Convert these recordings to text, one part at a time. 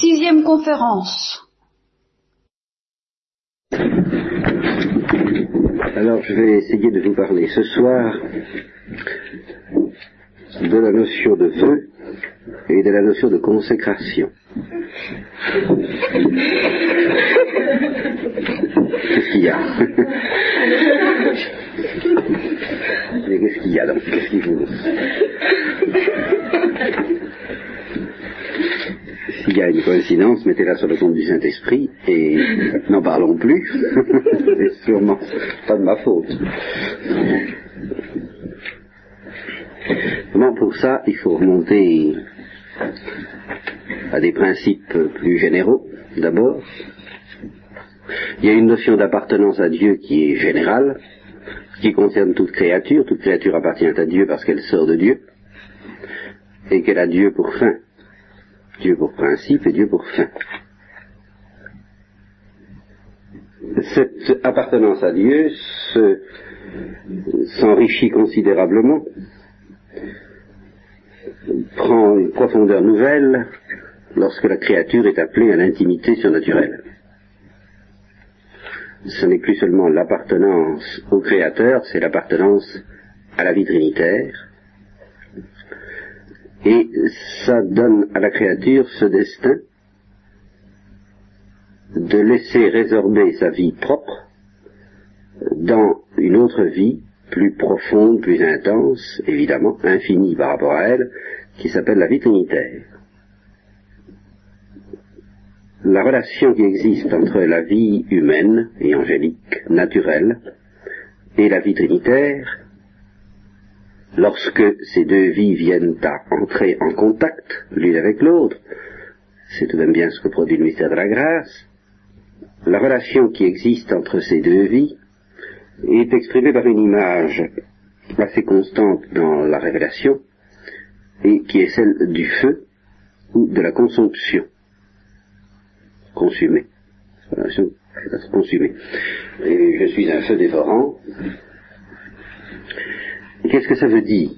Sixième conférence. Alors je vais essayer de vous parler ce soir de la notion de feu et de la notion de consécration. Qu'est-ce qu'il y a? Qu'est-ce qu'il y a donc? Qu'est-ce qu'il vous... S'il y a une coïncidence, mettez-la sur le compte du Saint-Esprit et n'en parlons plus. C'est sûrement pas de ma faute. Pour ça, il faut remonter à des principes plus généraux, d'abord. Il y a une notion d'appartenance à Dieu qui est générale, qui concerne toute créature. Toute créature appartient à Dieu parce qu'elle sort de Dieu, et qu'elle a Dieu pour fin. Dieu pour principe et Dieu pour fin. Cette appartenance à Dieu s'enrichit considérablement, prend une profondeur nouvelle lorsque la créature est appelée à l'intimité surnaturelle. Ce n'est plus seulement l'appartenance au Créateur, c'est l'appartenance à la vie trinitaire, et ça donne à la créature ce destin de laisser résorber sa vie propre dans une autre vie plus profonde, plus intense, évidemment, infinie par rapport à elle, qui s'appelle la vie trinitaire. La relation qui existe entre la vie humaine et angélique, naturelle, et la vie trinitaire lorsque ces deux vies viennent à entrer en contact l'une avec l'autre, c'est tout de même bien ce que produit le mystère de la grâce, la relation qui existe entre ces deux vies est exprimée par une image assez constante dans la révélation, et qui est celle du feu ou de la consomption. Consumée. Je suis un feu dévorant, Qu'est-ce que ça veut dire?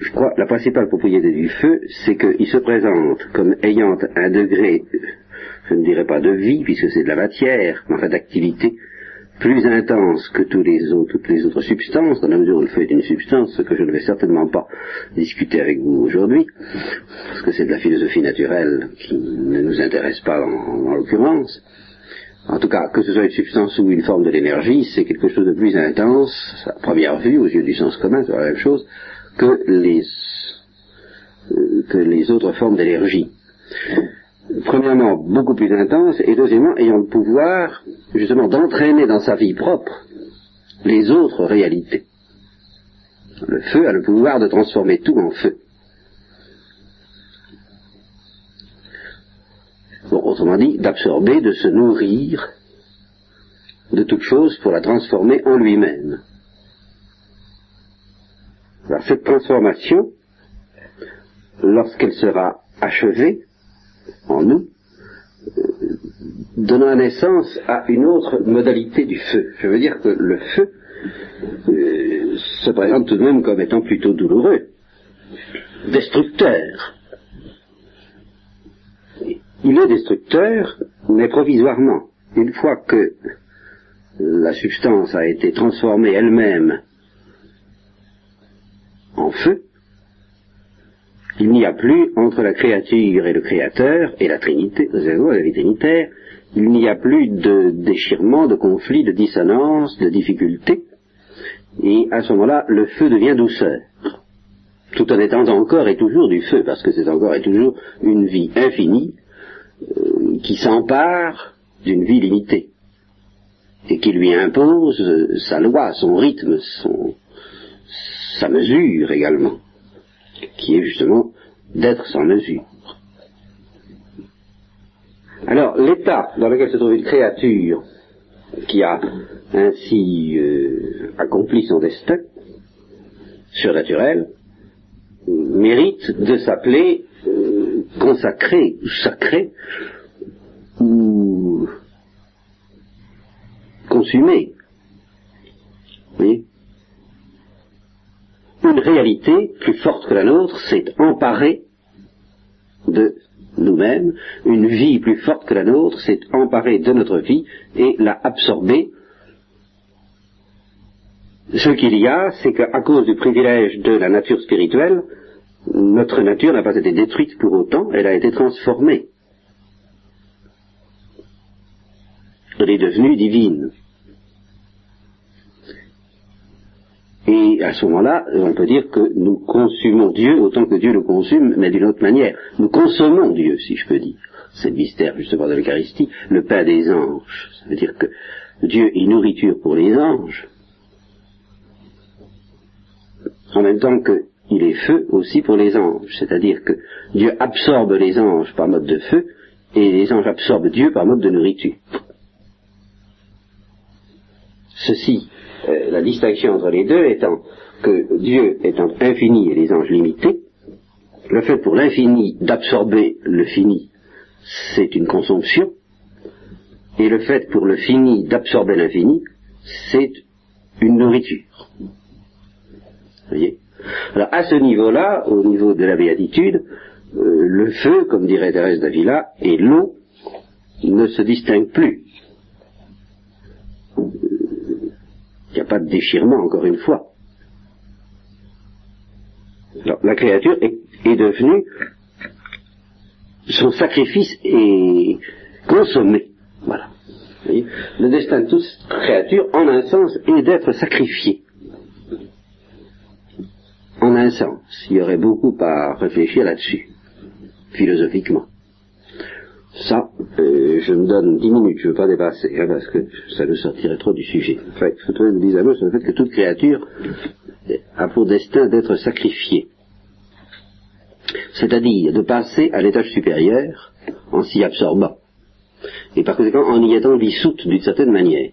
Je crois la principale propriété du feu, c'est qu'il se présente comme ayant un degré, je ne dirais pas de vie, puisque c'est de la matière, mais enfin d'activité, plus intense que tous les autres, toutes les autres substances, dans la mesure où le feu est une substance, ce que je ne vais certainement pas discuter avec vous aujourd'hui, parce que c'est de la philosophie naturelle qui ne nous intéresse pas en l'occurrence. En tout cas, que ce soit une substance ou une forme de l'énergie, c'est quelque chose de plus intense, à première vue, aux yeux du sens commun, c'est la même chose, que les, euh, que les autres formes d'énergie. Premièrement, beaucoup plus intense, et deuxièmement, ayant le pouvoir, justement, d'entraîner dans sa vie propre les autres réalités. Le feu a le pouvoir de transformer tout en feu. Autrement dit, d'absorber, de se nourrir de toute chose pour la transformer en lui-même. Alors cette transformation, lorsqu'elle sera achevée en nous, euh, donnera naissance à une autre modalité du feu. Je veux dire que le feu euh, se présente tout de même comme étant plutôt douloureux, destructeur, il est destructeur, mais provisoirement. Une fois que la substance a été transformée elle-même en feu, il n'y a plus entre la créature et le créateur, et la Trinité, la vie trinitaire, il n'y a plus de déchirement, de conflit, de dissonance, de difficulté, et à ce moment-là, le feu devient douceur, tout en étant encore et toujours du feu, parce que c'est encore et toujours une vie infinie, qui s'empare d'une vie limitée et qui lui impose euh, sa loi, son rythme, son, sa mesure également, qui est justement d'être sans mesure. Alors, l'état dans lequel se trouve une créature qui a ainsi euh, accompli son destin surnaturel mérite de s'appeler consacré, sacré, ou consumé. Vous Une réalité plus forte que la nôtre s'est emparée de nous-mêmes, une vie plus forte que la nôtre s'est emparée de notre vie et l'a absorbée. Ce qu'il y a, c'est qu'à cause du privilège de la nature spirituelle, notre nature n'a pas été détruite pour autant, elle a été transformée. Elle est devenue divine. Et à ce moment-là, on peut dire que nous consumons Dieu autant que Dieu nous consume, mais d'une autre manière. Nous consommons Dieu, si je peux dire. C'est le mystère justement de l'Eucharistie, le pain des anges. Ça veut dire que Dieu est nourriture pour les anges, en même temps qu'il est feu aussi pour les anges. C'est-à-dire que Dieu absorbe les anges par mode de feu, et les anges absorbent Dieu par mode de nourriture. Ceci euh, la distinction entre les deux étant que Dieu étant infini et les anges limités, le fait pour l'infini d'absorber le fini, c'est une consomption, et le fait pour le fini d'absorber l'infini, c'est une nourriture. voyez? Alors à ce niveau-là, au niveau de la béatitude, euh, le feu, comme dirait Thérèse d'Avila, et l'eau ne se distinguent plus. Il n'y a pas de déchirement, encore une fois. la créature est, devenue, son sacrifice est consommé. Voilà. Le destin de toute créature, en un sens, est d'être sacrifié. Sens. Il y aurait beaucoup à réfléchir là-dessus, philosophiquement. Ça, euh, je me donne dix minutes, je ne veux pas dépasser, hein, parce que ça nous sortirait trop du sujet. Enfin, faut trouver une un sur le fait que toute créature a pour destin d'être sacrifiée. C'est-à-dire de passer à l'étage supérieur en s'y absorbant. Et par conséquent en y étant dissoute d'une certaine manière.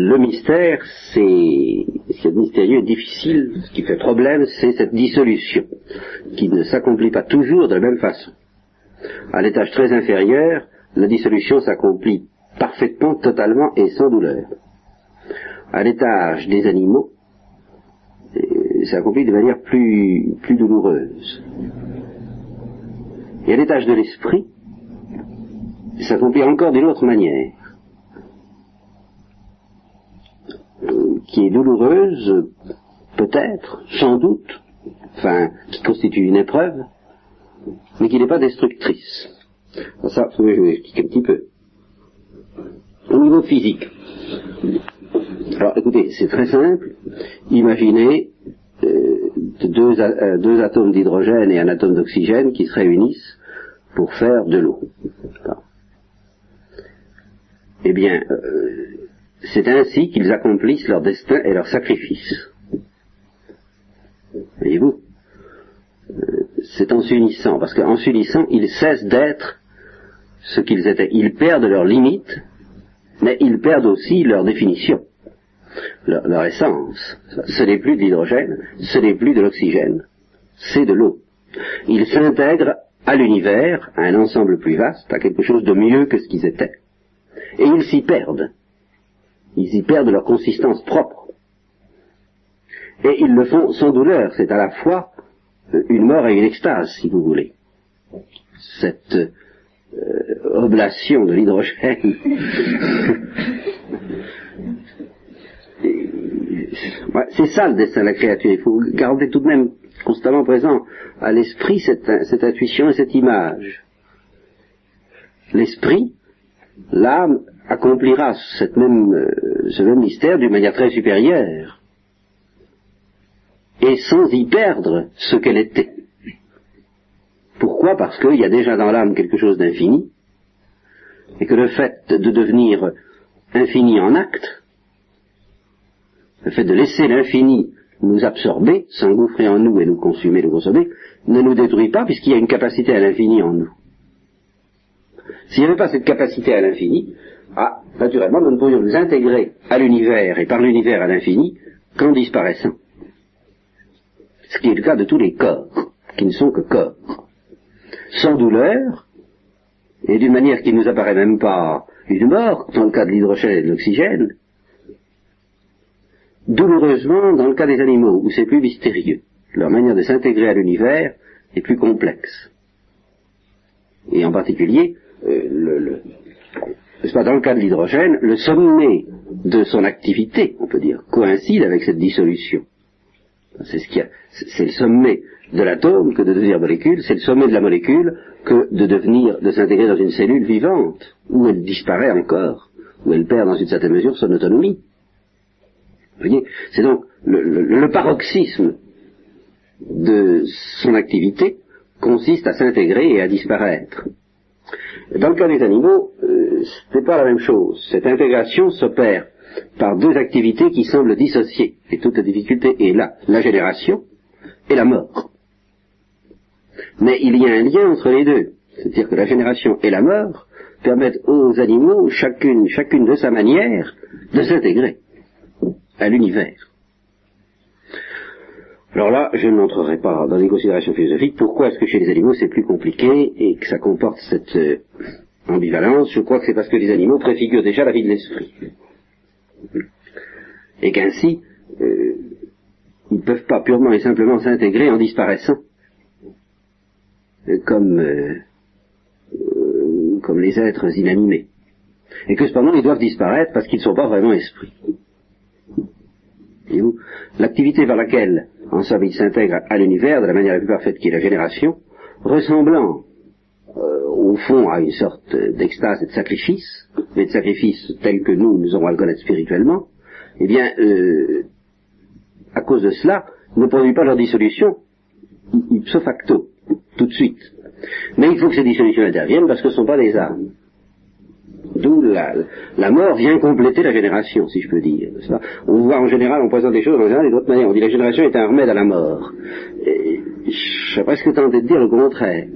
Le mystère, c'est ce mystérieux et difficile, ce qui fait problème, c'est cette dissolution, qui ne s'accomplit pas toujours de la même façon. À l'étage très inférieur, la dissolution s'accomplit parfaitement, totalement et sans douleur. À l'étage des animaux, euh, s'accomplit de manière plus, plus douloureuse. Et à l'étage de l'esprit, s'accomplit encore d'une autre manière. Qui est douloureuse, peut-être, sans doute, enfin, qui constitue une épreuve, mais qui n'est pas destructrice. Ça, je vais expliquer un petit peu. Au niveau physique. Alors, écoutez, c'est très simple. Imaginez euh, deux, euh, deux, atomes d'hydrogène et un atome d'oxygène qui se réunissent pour faire de l'eau. Eh bien, euh, c'est ainsi qu'ils accomplissent leur destin et leur sacrifice. Voyez-vous euh, C'est en s'unissant, parce qu'en s'unissant, ils cessent d'être ce qu'ils étaient. Ils perdent leurs limites, mais ils perdent aussi leur définition, leur, essence. Ce n'est plus de l'hydrogène, ce n'est plus de l'oxygène, c'est de l'eau. Ils s'intègrent à l'univers, à un ensemble plus vaste, à quelque chose de mieux que ce qu'ils étaient. Et ils s'y perdent ils y perdent leur consistance propre. Et ils le font sans douleur. C'est à la fois euh, une mort et une extase, si vous voulez. Cette euh, oblation de l'hydrogène. c'est ça le destin de la créature. Il faut garder tout de même constamment présent à l'esprit cette, cette intuition et cette image. L'esprit, l'âme, accomplira même, euh, ce même mystère d'une manière très supérieure et sans y perdre ce qu'elle était. Pourquoi? Parce qu'il y a déjà dans l'âme quelque chose d'infini et que le fait de devenir infini en acte, le fait de laisser l'infini nous absorber, s'engouffrer en nous et nous consumer, nous consommer, ne nous détruit pas puisqu'il y a une capacité à l'infini en nous. S'il n'y avait pas cette capacité à l'infini, ah, naturellement, nous ne pourrions nous intégrer à l'univers et par l'univers à l'infini qu'en disparaissant. Ce qui est le cas de tous les corps, qui ne sont que corps. Sans douleur, et d'une manière qui ne nous apparaît même pas une mort, dans le cas de l'hydrogène et de l'oxygène, douloureusement dans le cas des animaux, où c'est plus mystérieux. leur manière de s'intégrer à l'univers est plus complexe. Et en particulier, euh, le, pas, dans le cas de l'hydrogène, le sommet de son activité, on peut dire, coïncide avec cette dissolution. C'est ce c'est le sommet de l'atome que de devenir molécule, c'est le sommet de la molécule que de devenir, de s'intégrer dans une cellule vivante, où elle disparaît encore, où elle perd dans une certaine mesure son autonomie. C'est donc le, paroxysme de son activité consiste à s'intégrer et à disparaître. Dans le cas des animaux, euh, ce n'est pas la même chose. Cette intégration s'opère par deux activités qui semblent dissociées. Et toute la difficulté est là, la génération et la mort. Mais il y a un lien entre les deux. C'est-à-dire que la génération et la mort permettent aux animaux, chacune, chacune de sa manière, de s'intégrer à l'univers. Alors là, je n'entrerai pas dans les considérations philosophiques. Pourquoi est-ce que chez les animaux c'est plus compliqué et que ça comporte cette euh, ambivalence? Je crois que c'est parce que les animaux préfigurent déjà la vie de l'esprit. Et qu'ainsi, euh, ils ne peuvent pas purement et simplement s'intégrer en disparaissant, euh, comme, comme les êtres inanimés. Et que cependant ils doivent disparaître parce qu'ils ne sont pas vraiment esprits. L'activité par laquelle, en somme, il s'intègre à l'univers de la manière la plus parfaite qui est la génération, ressemblant euh, au fond à une sorte d'extase et de sacrifice, mais de sacrifice tel que nous, nous aurons à le connaître spirituellement, eh bien, euh, à cause de cela, ne produit pas leur dissolution ipso facto, tout de suite. Mais il faut que ces dissolutions interviennent parce que ce ne sont pas des âmes. D'où la, mort vient compléter la génération, si je peux dire. On voit en général, on présente des choses en général d'autres manières. On dit la génération est un remède à la mort. Et, je serais presque tenté de dire le contraire.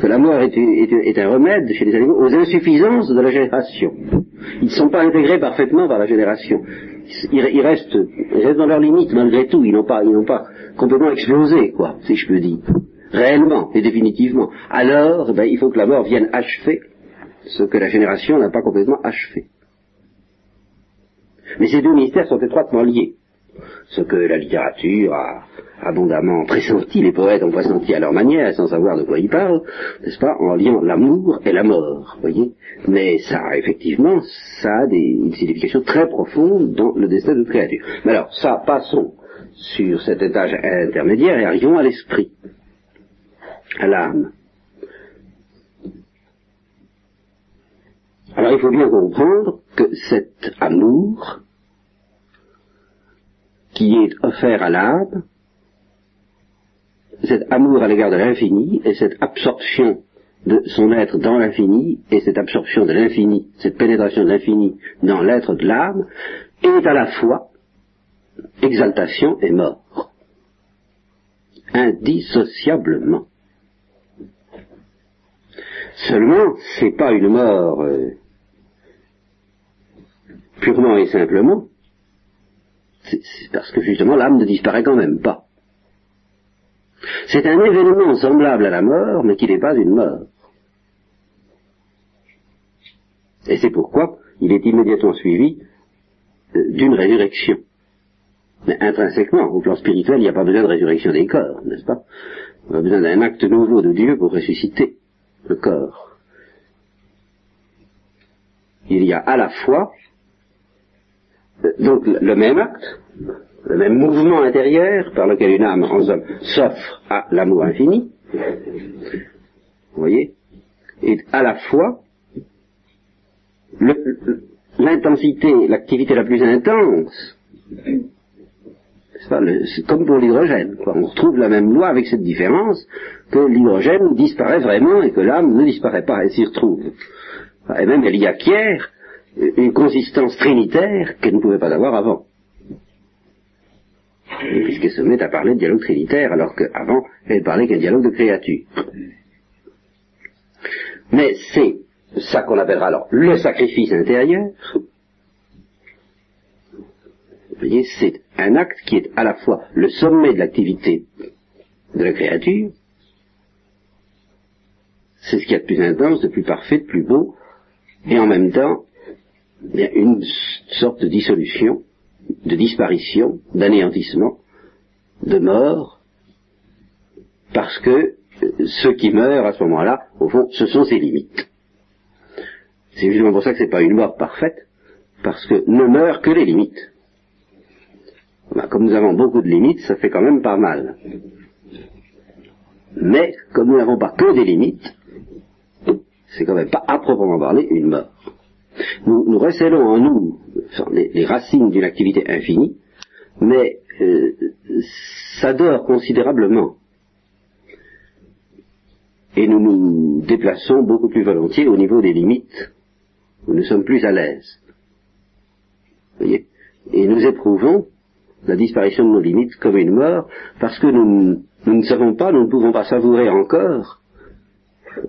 Que la mort est, un remède chez les animaux aux insuffisances de la génération. Ils ne sont pas intégrés parfaitement par la génération. Ils, restent, dans leurs limites malgré tout. Ils n'ont pas, ils pas complètement explosé, quoi, si je peux dire. Réellement et définitivement. Alors, ben, il faut que la mort vienne achever ce que la génération n'a pas complètement achevé. Mais ces deux mystères sont étroitement liés. Ce que la littérature a abondamment pressenti, les poètes ont pressenti à leur manière, sans savoir de quoi ils parlent, n'est-ce pas, en liant l'amour et la mort, voyez. Mais ça, effectivement, ça a des, une signification très profonde dans le destin de créature. Mais alors, ça, passons sur cet étage intermédiaire et arrivons à l'esprit, à l'âme. Alors il faut bien comprendre que cet amour qui est offert à l'âme, cet amour à l'égard de l'infini et cette absorption de son être dans l'infini et cette absorption de l'infini, cette pénétration de l'infini dans l'être de l'âme, est à la fois exaltation et mort, indissociablement. Seulement, c'est pas une mort euh, purement et simplement, c'est parce que justement l'âme ne disparaît quand même pas. C'est un événement semblable à la mort, mais qui n'est pas une mort. Et c'est pourquoi il est immédiatement suivi euh, d'une résurrection. Mais intrinsèquement, au plan spirituel, il n'y a pas besoin de résurrection des corps, n'est-ce pas? On a besoin d'un acte nouveau de Dieu pour ressusciter le corps. Il y a à la fois donc le même acte, le même mouvement intérieur par lequel une âme en s'offre à l'amour infini, vous voyez, est à la fois l'intensité, l'activité la plus intense, c'est comme pour l'hydrogène. On retrouve la même loi avec cette différence que l'hydrogène disparaît vraiment et que l'âme ne disparaît pas, elle s'y retrouve. Et même elle y acquiert une consistance trinitaire qu'elle ne pouvait pas avoir avant. Puisqu'elle se met à parler de dialogue trinitaire, alors qu'avant, elle parlait qu'un dialogue de créature. Mais c'est ça qu'on appellera alors le sacrifice intérieur. Vous voyez, c'est un acte qui est à la fois le sommet de l'activité de la créature, c'est ce qu'il y a de plus intense, de plus parfait, de plus beau, et en même temps, une sorte de dissolution, de disparition, d'anéantissement de mort, parce que ce qui meurt à ce moment-là, au fond, ce sont ses limites. C'est justement pour ça que ce n'est pas une mort parfaite, parce que ne meurent que les limites. Ben, comme nous avons beaucoup de limites, ça fait quand même pas mal. Mais, comme nous n'avons pas que des limites, c'est quand même pas à proprement parler une mort. Nous, nous recélons en nous les, racines d'une activité infinie, mais euh, ça dort considérablement. Et nous nous déplaçons beaucoup plus volontiers au niveau des limites, nous sommes plus à l'aise. Voyez Et nous éprouvons la disparition de nos limites comme une mort, parce que nous, ne savons pas, nous ne pouvons pas savourer encore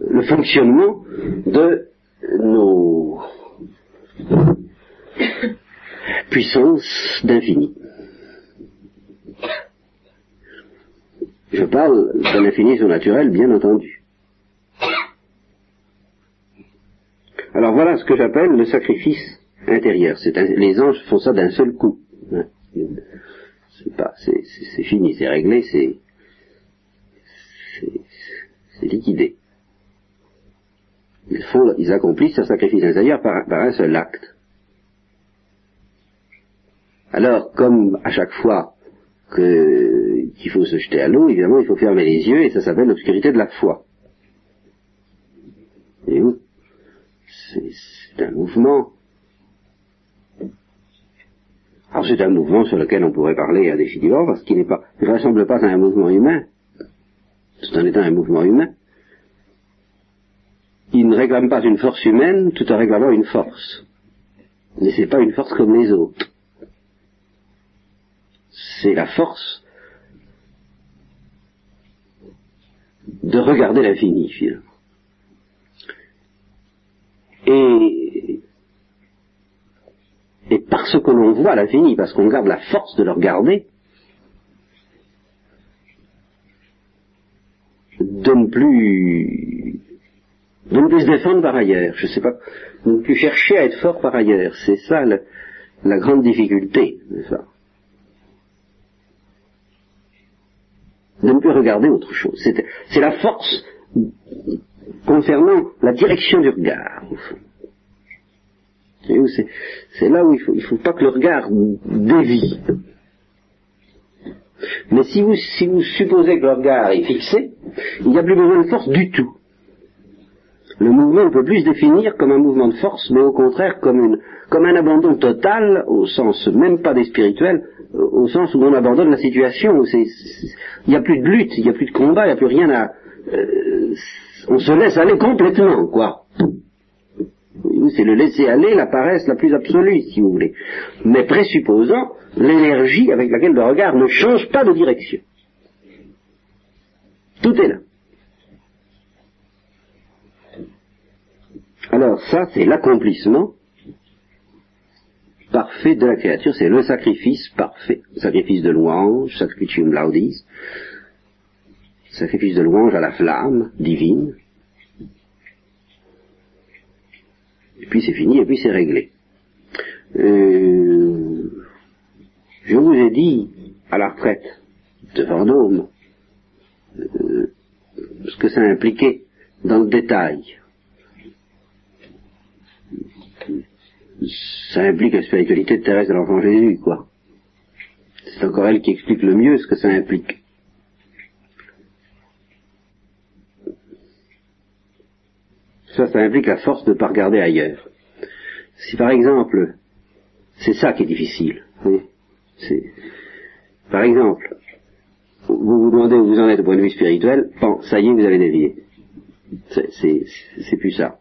le fonctionnement de nos puissances d'infini. Je parle d'un infini surnaturel, bien entendu. Alors voilà ce que j'appelle le sacrifice intérieur. les anges font ça d'un seul coup. Hein. C'est fini, c'est réglé, c'est liquidé. Ils, font, ils accomplissent un sacrifice intérieur par, un seul acte. Alors, comme à chaque fois qu'il faut se jeter à l'eau, évidemment, il faut fermer les yeux et ça s'appelle l'obscurité de la foi. Et où C'est un mouvement. Alors c'est un mouvement sur lequel on pourrait parler indéfiniment parce qu'il n'est pas, ne ressemble pas à un mouvement humain. C'est en étant un mouvement humain. Il ne réclame pas une force humaine tout en réclamant une force. Mais c'est pas une force comme les autres c'est la force de regarder l'infini finalement. Et, et parce que l'on voit l'infini, parce qu'on garde la force de le regarder, de ne plus de ne plus se défendre par ailleurs, je sais pas, de ne plus chercher à être fort par ailleurs, c'est ça la grande difficulté, de ne plus regarder autre chose. C'est la force concernant la direction du regard. C'est là où il ne faut, pas que le regard dévie. Mais si vous, si vous supposez que le regard est fixé, il n'y a plus besoin de force du tout. Le mouvement ne peut plus se définir comme un mouvement de force, mais au contraire comme, une, comme un abandon total, au sens même pas des spirituels, au sens où on abandonne la situation. Il n'y a plus de lutte, il n'y a plus de combat, il n'y a plus rien à... Euh, on se laisse aller complètement, quoi. C'est le laisser aller, la paresse la plus absolue, si vous voulez. Mais présupposant l'énergie avec laquelle le regard ne change pas de direction. Tout est là. Alors ça, c'est l'accomplissement parfait de la créature, c'est le sacrifice parfait, sacrifice de louange, sacrificium laudis, sacrifice de louange à la flamme divine. Et puis c'est fini, et puis c'est réglé. Euh, je vous ai dit à la retraite de Vendôme euh, ce que ça impliquait dans le détail ça implique la spiritualité terrestre de l'enfant Jésus, quoi. C'est encore elle qui explique le mieux ce que ça implique. Ça, ça implique la force de ne pas regarder ailleurs. Si par exemple, c'est ça qui est difficile, c'est, par exemple, vous vous demandez où vous en êtes au point de vue spirituel, bon, ça y est, vous avez dévié. C'est plus ça.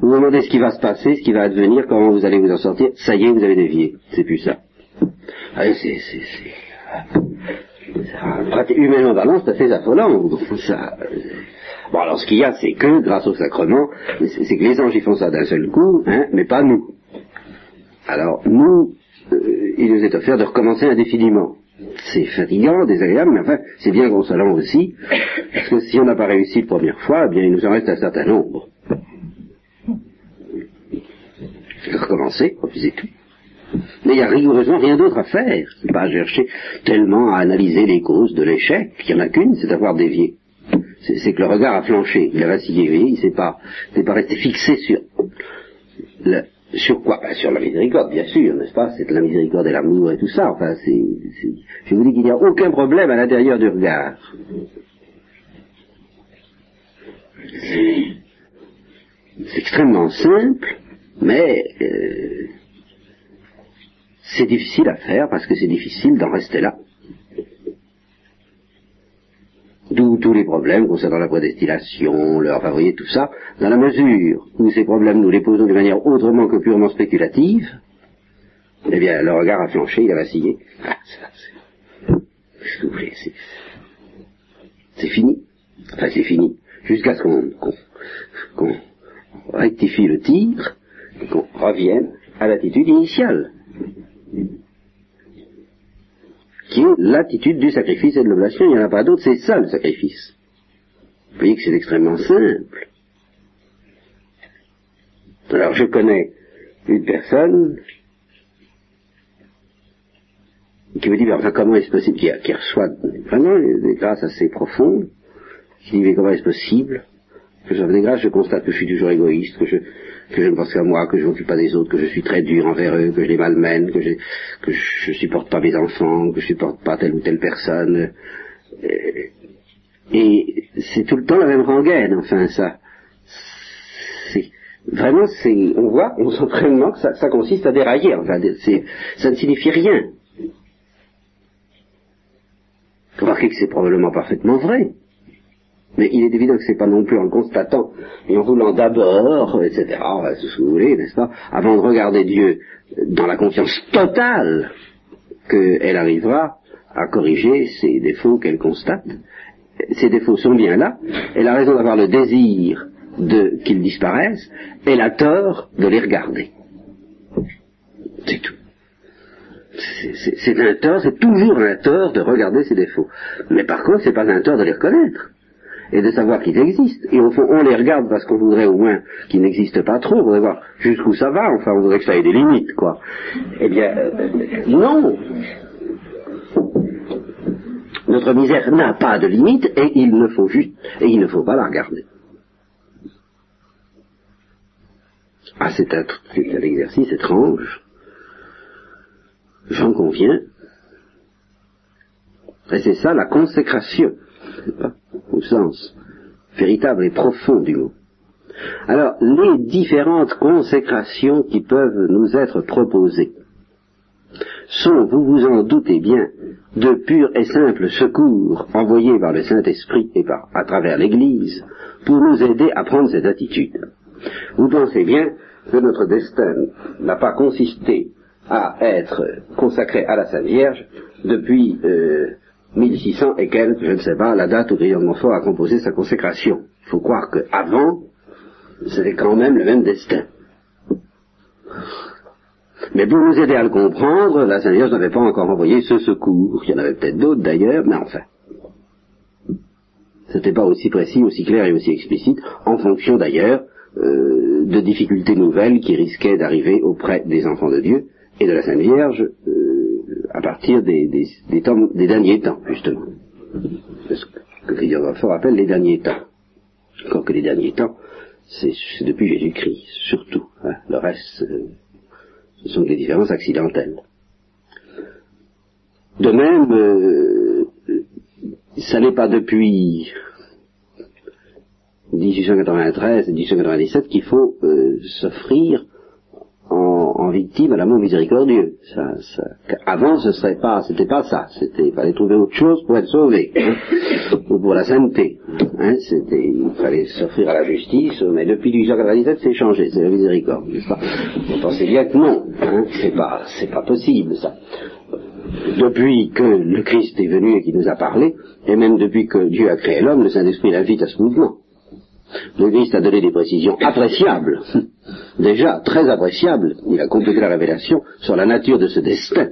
Vous vous demandez ce qui va se passer, ce qui va advenir, comment vous allez vous en sortir, ça y est, vous avez dévié. C'est plus ça. Allez, c'est, c'est, c'est, humainement parlant, c'est assez affolant. Ça, bon, alors ce qu'il y a, c'est que, grâce au sacrement, c'est que les anges, ils font ça d'un seul coup, hein, mais pas nous. Alors, nous, euh, il nous est offert de recommencer indéfiniment. C'est fatigant, désagréable, mais enfin, c'est bien consolant aussi, parce que si on n'a pas réussi la première fois, eh bien, il nous en reste un certain nombre recommencer, refuser tout. Mais il n'y a rigoureusement rien d'autre à faire. C'est pas chercher tellement à analyser les causes de l'échec. Il n'y en a qu'une, c'est d'avoir dévié. C'est que le regard a flanché, il a vacillé, il s'est pas, resté fixé sur sur quoi? Ben, Sur la miséricorde, bien sûr, n'est-ce pas? C'est la miséricorde et l'amour et tout ça. Enfin, je vous dis qu'il n'y a aucun problème à l'intérieur du regard. C'est extrêmement simple, mais euh, c'est difficile à faire parce que c'est difficile d'en rester là. D'où tous les problèmes concernant la prédestination, leur enfin, tout ça, dans la mesure où ces problèmes nous les posons de manière autrement que purement spéculative, eh bien, le regard a flanché, il a vacillé. Ah, c'est fini. Enfin, c'est fini. Jusqu'à ce qu'on rectifie le tir, qu'on revienne à l'attitude initiale qui est l'attitude du sacrifice et de l'oblation. Il n'y en a pas d'autre, c'est ça le sacrifice. Vous voyez que c'est extrêmement simple. Alors je connais une personne qui me dit, enfin comment est-ce possible, qui, qui, reçoit vraiment des grâces assez profondes, qui dit, mais comment est-ce possible que je des grâces, je constate que je suis toujours égoïste, que je, que je ne pense qu'à moi, que je m'occupe pas des autres, que je suis très dur envers eux, que je les malmène, que je, que je supporte pas mes enfants, que je supporte pas telle ou telle personne. Et c'est tout le temps la même rengaine, enfin ça. C'est vraiment c'est on voit, on sent que ça, ça consiste à dérailler, enfin ça ne signifie rien. Remarquez que c'est probablement parfaitement vrai. Mais il est évident que c'est pas non plus en constatant et en voulant d'abord, etc., ce vous voulez, n'est-ce pas, avant de regarder Dieu dans la confiance totale qu'elle arrivera à corriger ces défauts qu'elle constate. Ces défauts sont bien là. Elle a raison d'avoir le désir de qu'ils disparaissent. Elle a tort de les regarder. C'est tout. C'est un tort, c'est toujours un tort de regarder ces défauts. Mais par contre, c'est pas un tort de les reconnaître et de savoir qu'ils existent. Et au fond, on les regarde parce qu'on voudrait au moins qu'ils n'existent pas trop, on voudrait voir jusqu'où ça va, enfin on voudrait que ça ait des limites, quoi. Eh bien, euh, non Notre misère n'a pas de limite et il ne faut juste, et il ne faut pas la regarder. Ah, c'est un, un exercice étrange. J'en conviens. Et c'est ça la consécration au sens véritable et profond du mot. Alors, les différentes consécrations qui peuvent nous être proposées sont, vous vous en doutez bien, de purs et simples secours envoyés par le Saint-Esprit et par, à travers l'Église pour nous aider à prendre cette attitude. Vous pensez bien que notre destin n'a pas consisté à être consacré à la Sainte Vierge depuis euh, 1600 et quelques, je ne sais pas, la date où Guillaume Montfort a composé sa consécration. Il faut croire qu'avant, c'était quand même le même destin. Mais pour nous aider à le comprendre, la Sainte Vierge n'avait pas encore envoyé ce secours. Il y en avait peut-être d'autres d'ailleurs, mais enfin. C'était pas aussi précis, aussi clair et aussi explicite, en fonction d'ailleurs euh, de difficultés nouvelles qui risquaient d'arriver auprès des enfants de Dieu et de la Sainte Vierge. À partir des, temps, des derniers temps, justement. Ce que Christophe appelle les derniers temps. Encore que les derniers temps, c'est depuis Jésus-Christ, surtout. Hein. Le reste, euh, ce sont des différences accidentelles. De même, euh, ça n'est pas depuis 1893 et 1897 qu'il faut euh, s'offrir victime à l'amour miséricordieux. Avant, ce serait pas, c'était pas ça. C'était, il fallait trouver autre chose pour être sauvé, hein, ou pour la sainteté. Hein, c'était, il fallait s'offrir à la justice, mais depuis 1897, c'est changé, c'est la miséricorde, n'est-ce pas? Vous pensez bien que non, hein, c'est pas, c'est pas possible ça. Depuis que le Christ est venu et qu'il nous a parlé, et même depuis que Dieu a créé l'homme, le Saint-Esprit l'invite à ce mouvement. Le Christ a donné des précisions appréciables, déjà très appréciables, il a complété la révélation sur la nature de ce destin,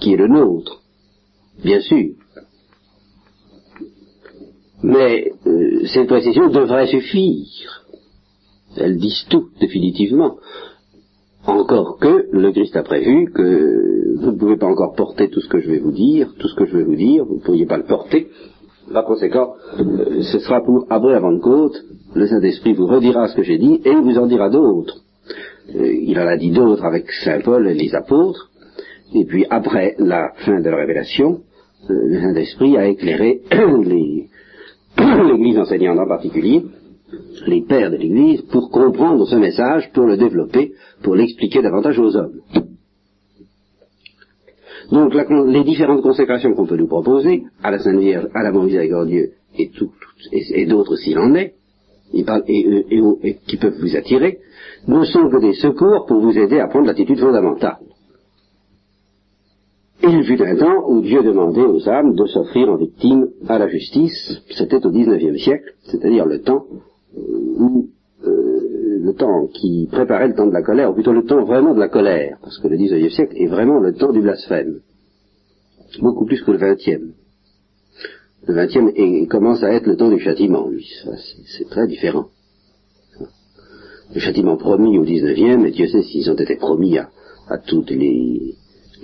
qui est le nôtre, bien sûr. Mais euh, ces précisions devraient suffire. Elles disent tout, définitivement. Encore que le Christ a prévu que vous ne pouvez pas encore porter tout ce que je vais vous dire, tout ce que je vais vous dire, vous ne pourriez pas le porter. Par conséquent, euh, ce sera pour après la Pentecôte, le Saint-Esprit vous redira ce que j'ai dit et il vous en dira d'autres. Euh, il en a dit d'autres avec Saint Paul et les apôtres, et puis après la fin de la révélation, euh, le Saint-Esprit a éclairé l'Église enseignante en particulier, les pères de l'Église, pour comprendre ce message, pour le développer, pour l'expliquer davantage aux hommes. Donc les différentes consécrations qu'on peut nous proposer, à la Sainte Vierge, à l'amour miséricordieux et, et, d'autres s'il en est, et, qui peuvent vous attirer, ne sont que des secours pour vous aider à prendre l'attitude fondamentale. Il fut un temps où Dieu demandait aux âmes de s'offrir en victime à la justice, c'était au XIXe siècle, c'est-à-dire le temps où le temps qui préparait le temps de la colère, ou plutôt le temps vraiment de la colère, parce que le XIXe siècle est vraiment le temps du blasphème, beaucoup plus que le XXe. Le XXe commence à être le temps du châtiment, lui, c'est très différent. Le châtiment promis au XIXe, et Dieu sait s'ils ont été promis à, à toutes les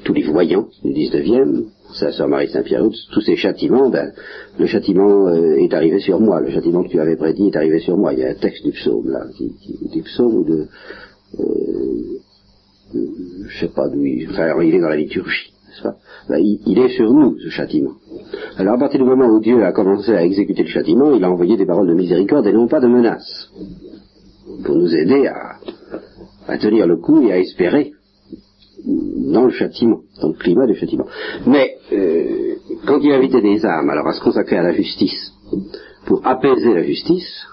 tous les voyants du 19e, sa sœur Marie Saint-Pierre, tous ces châtiments, ben, le châtiment euh, est arrivé sur moi, le châtiment que tu avais prédit est arrivé sur moi. Il y a un texte du psaume là, qui, du psaume ou de, euh, je sais pas d'où il, enfin, il est dans la liturgie, n'est-ce pas? Ben, il, est sur nous, ce châtiment. Alors à partir du moment où Dieu a commencé à exécuter le châtiment, il a envoyé des paroles de miséricorde et non pas de menaces, pour nous aider à, à tenir le coup et à espérer dans le châtiment, dans le climat du châtiment. Mais euh, quand il invitait des âmes alors à se consacrer à la justice, pour apaiser la justice,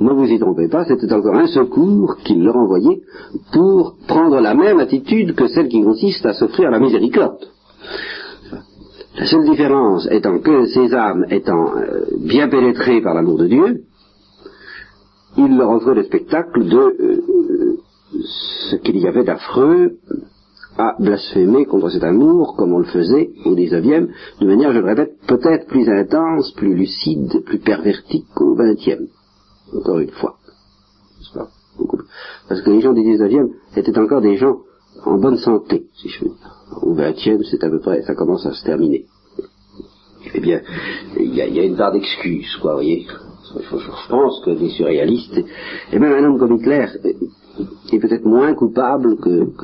ne vous y trompez pas, c'était encore un secours qu'il leur envoyait pour prendre la même attitude que celle qui consiste à s'offrir la miséricorde. La seule différence étant que ces âmes étant euh, bien pénétrées par l'amour de Dieu, il leur offrait le spectacle de euh, ce qu'il y avait d'affreux à blasphémer contre cet amour comme on le faisait au XIXe, de manière, je le répète, peut-être plus intense, plus lucide, plus pervertie qu'au XXe. Encore une fois. Parce que les gens du XIXe étaient encore des gens en bonne santé, si je veux dire. Au XXe, c'est à peu près, ça commence à se terminer. Eh bien, il y, a, une part d'excuse, quoi, vous voyez. Je pense que les surréalistes, et même un homme comme Hitler, est peut-être moins coupable que,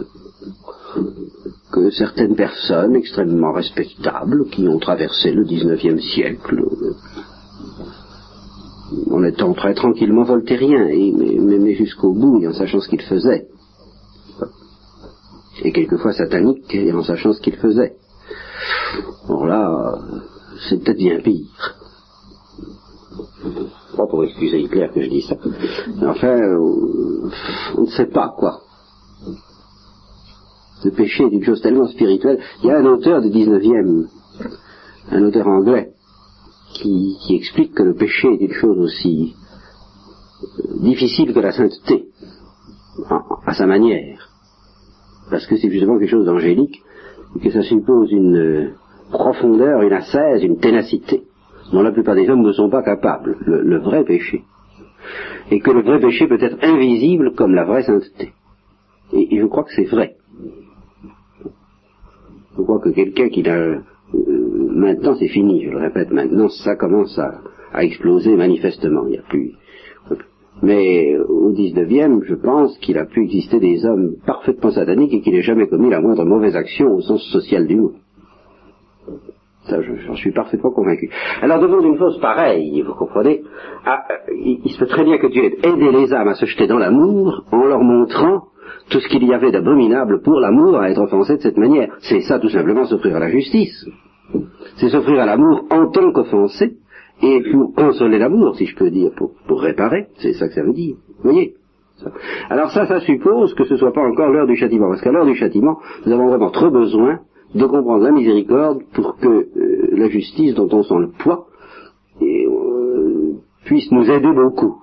certaines personnes extrêmement respectables qui ont traversé le XIXe siècle en étant très tranquillement voltairien, et, mais, jusqu'au bout et en sachant ce qu'il faisait. Et quelquefois satanique et en sachant ce qu'il faisait. Bon là, c'est peut-être bien pire pas pour excuser Hitler que je dis ça. Enfin, euh, on ne sait pas quoi. Le péché est une chose tellement spirituelle. Il y a un auteur du 19e, un auteur anglais, qui, explique que le péché est une chose aussi euh, difficile que la sainteté, à sa manière. Parce que c'est justement quelque chose d'angélique, que ça suppose une euh, profondeur, une assaise, une ténacité dont la plupart des hommes ne sont pas capables, le, vrai péché. Et que le vrai péché peut être invisible comme la vraie sainteté. Et, je crois que c'est vrai. Je crois que quelqu'un qui n'a... Euh, maintenant c'est fini, je le répète, maintenant ça commence à, exploser manifestement, il n'y a plus... Mais au 19e, je pense qu'il a pu exister des hommes parfaitement sataniques et qu'il n'ait jamais commis la moindre mauvaise action au sens social du mot. J'en suis parfaitement convaincu. Alors, devant une chose pareille, vous comprenez, ah, euh, il, se peut très bien que Dieu ait aidé les âmes à se jeter dans l'amour en leur montrant tout ce qu'il y avait d'abominable pour l'amour à être offensé de cette manière. C'est ça, tout simplement, s'offrir à la justice. C'est s'offrir à l'amour en tant qu'offensé et pour consoler l'amour, si je peux dire, pour, pour réparer. C'est ça que ça veut dire. Vous voyez alors ça, ça suppose que ce ne soit pas encore l'heure du châtiment, parce qu'à l'heure du châtiment, nous avons vraiment trop besoin de comprendre la miséricorde pour que euh, la justice dont on sent le poids euh, puisse nous aider beaucoup.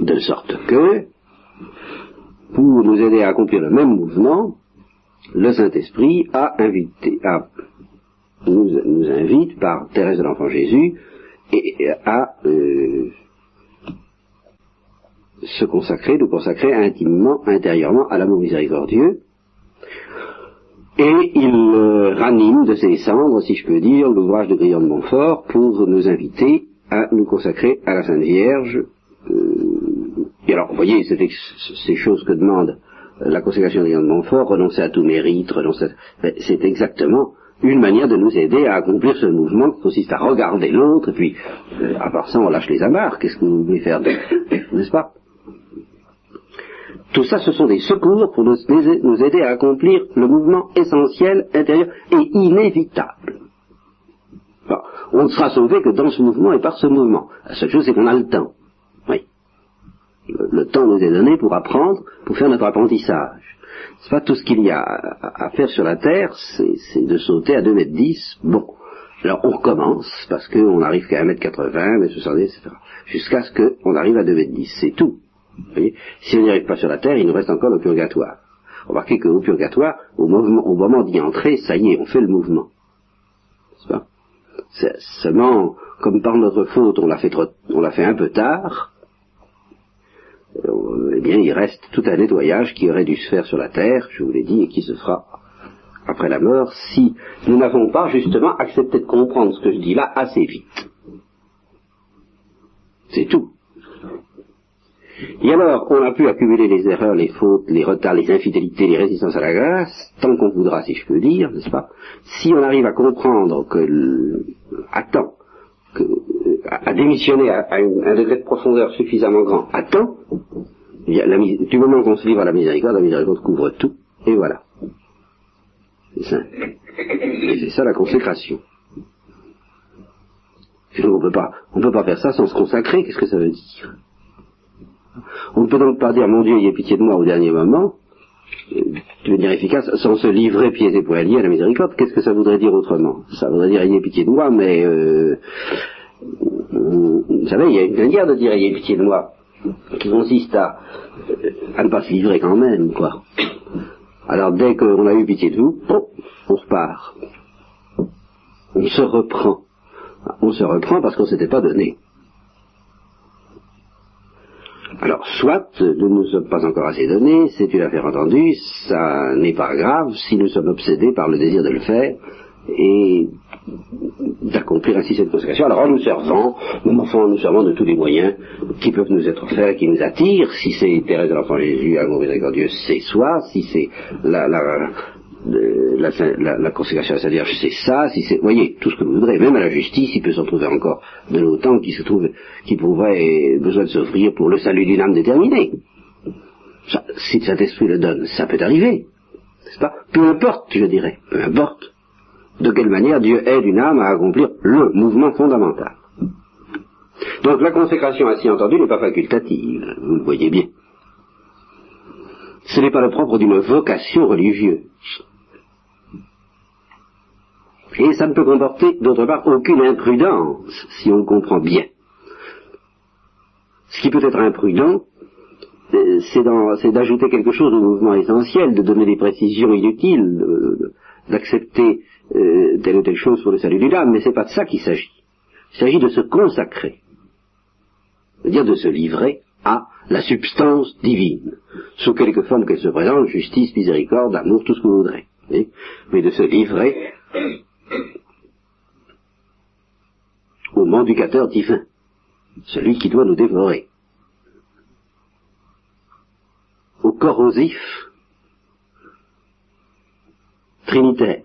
De sorte que, pour nous aider à accomplir le même mouvement, le Saint-Esprit a invité, a, nous, invite par Thérèse de l'Enfant Jésus et, à euh, se consacrer, nous consacrer intimement, intérieurement à l'amour miséricordieux, et il euh, ranime de ses cendres, si je peux dire, l'ouvrage de Grillon de Montfort pour nous inviter à nous consacrer à la Sainte Vierge. Euh, et alors, vous voyez, c'est ces choses que demande la consécration de Grillon de Montfort, renoncer à tout mérite, renoncer à... C'est exactement une manière de nous aider à accomplir ce mouvement qui consiste à regarder l'autre, et puis, euh, à part ça, on lâche les amarres. Qu'est-ce que vous voulez faire N'est-ce pas? Tout ça, ce sont des secours pour nous, aider à accomplir le mouvement essentiel, intérieur et inévitable. on ne sera sauvé que dans ce mouvement et par ce mouvement. La seule chose, c'est qu'on a le temps. Oui. Le, temps nous est donné pour apprendre, pour faire notre apprentissage. C'est pas tout ce qu'il y a à, faire sur la Terre, c'est de sauter à 2 mètres 10. Bon. Alors on recommence, parce qu'on n'arrive qu'à 1 mètre 80, 1 mètre 70, etc. Jusqu'à ce qu'on arrive à 2 mètres 10. C'est tout si on n'y arrive pas sur la terre, il nous reste encore le purgatoire. Remarquez qu'au purgatoire, au moment, d'y entrer, ça y est, on fait le mouvement. Seulement, comme par notre faute, on l'a fait, on l'a fait un peu tard, euh, eh bien, il reste tout un nettoyage qui aurait dû se faire sur la terre, je vous l'ai dit, et qui se fera après la mort, si nous n'avons pas justement accepté de comprendre ce que je dis là assez vite. C'est tout. Et alors, on a pu accumuler les erreurs, les fautes, les retards, les infidélités, les résistances à la grâce, tant qu'on voudra, si je peux dire, n'est-ce pas? Si on arrive à comprendre que, à temps, que, à, démissionner à, un degré de profondeur suffisamment grand, à temps, du moment qu'on se livre à la miséricorde, la miséricorde couvre tout, et voilà. C'est ça. Et c'est ça la consécration. on peut pas, on peut pas faire ça sans se consacrer, qu'est-ce que ça veut dire? On ne peut donc pas dire, mon Dieu, ayez pitié de moi au dernier moment, de manière efficace, sans se livrer pieds et poings liés à la miséricorde. Qu'est-ce que ça voudrait dire autrement? Ça voudrait dire, ayez pitié de moi, mais... Euh, vous savez, il y a une manière de dire, ayez pitié de moi, qui consiste à, à ne pas se livrer quand même, quoi. Alors dès qu'on a eu pitié de vous, on repart. On se reprend. On se reprend parce qu'on ne s'était pas donné. Alors, soit nous ne sommes pas encore assez donnés, c'est une affaire entendue, ça n'est pas grave si nous sommes obsédés par le désir de le faire et d'accomplir ainsi cette consécration. Alors en nous servant, en nous servant de tous les moyens qui peuvent nous être offerts qui nous attirent, si c'est Thérèse de l'Enfant Jésus, amour miséricordieux, c'est soi, si c'est la, la, la, la, la, consécration à sa Vierge, c'est ça, si c'est, voyez, tout ce que vous voudrez, même à la justice, il peut s'en trouver encore de l'OTAN qui se trouve, qui pourrait besoin de s'offrir pour le salut d'une âme déterminée. Si Saint-Esprit le donne, ça peut arriver, pas? Peu importe, je dirais, peu importe de quelle manière Dieu aide une âme à accomplir le mouvement fondamental. Donc la consécration ainsi entendue n'est pas facultative, vous le voyez bien. Ce n'est pas le propre d'une vocation religieuse. Et ça ne peut comporter, d'autre part, aucune imprudence, si on le comprend bien. Ce qui peut être imprudent, euh, c'est d'ajouter quelque chose au mouvement essentiel, de donner des précisions inutiles, d'accepter euh, telle ou telle chose pour le salut du l'âme, mais c'est pas de ça qu'il s'agit. Il s'agit de se consacrer, c'est-à-dire de se livrer à la substance divine, sous quelque forme qu'elle se présente, justice, miséricorde, amour, tout ce que vous voudrez, mais de se livrer au mendicateur divin, celui qui doit nous dévorer, au corrosif trinitaire.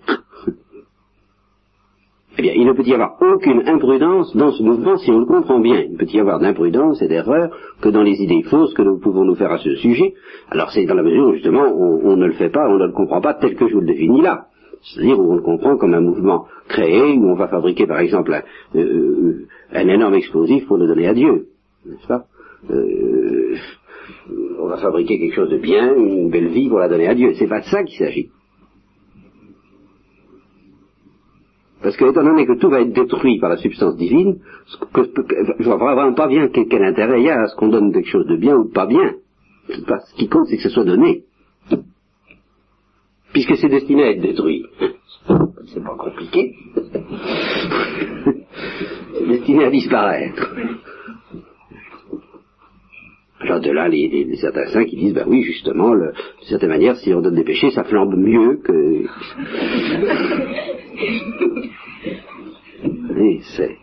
Eh bien, il ne peut y avoir aucune imprudence dans ce mouvement si on le comprend bien. Il ne peut y avoir d'imprudence et d'erreur que dans les idées fausses que nous pouvons nous faire à ce sujet. Alors c'est dans la mesure où justement on, ne le fait pas, on ne le comprend pas tel que je vous le définis là. C'est-à-dire où on le comprend comme un mouvement créé, où on va fabriquer par exemple un, euh, énorme explosif pour le donner à Dieu. N'est-ce pas? Euh, On va fabriquer quelque chose de bien, une belle vie pour la donner à Dieu. C'est pas de ça qu'il s'agit. Parce que, étant donné que tout va être détruit par la substance divine, je ne vois vraiment pas bien quel, intérêt il y a à ce qu'on donne quelque chose de bien ou pas bien. ce qui compte, c'est que ce soit donné. Puisque c'est destiné à être détruit. C'est pas compliqué. c'est destiné à disparaître. Alors de là, les, certains saints qui disent, ben oui, justement, de certaine manière, si on donne des péchés, ça flambe mieux que... oui, c'est...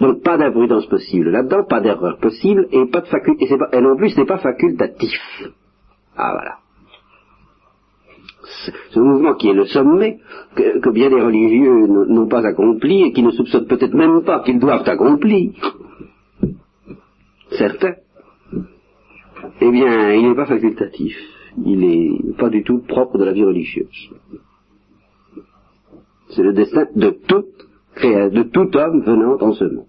Donc pas d'imprudence possible là-dedans, pas d'erreur possible, et pas de faculté, et, non plus ce n'est pas facultatif. Ah voilà. Ce mouvement qui est le sommet, que, bien des religieux n'ont pas accompli et qui ne soupçonnent peut-être même pas qu'ils doivent accomplir, certains, eh bien, il n'est pas facultatif. Il n'est pas du tout propre de la vie religieuse. C'est le destin de tout, de tout homme venant en ce monde.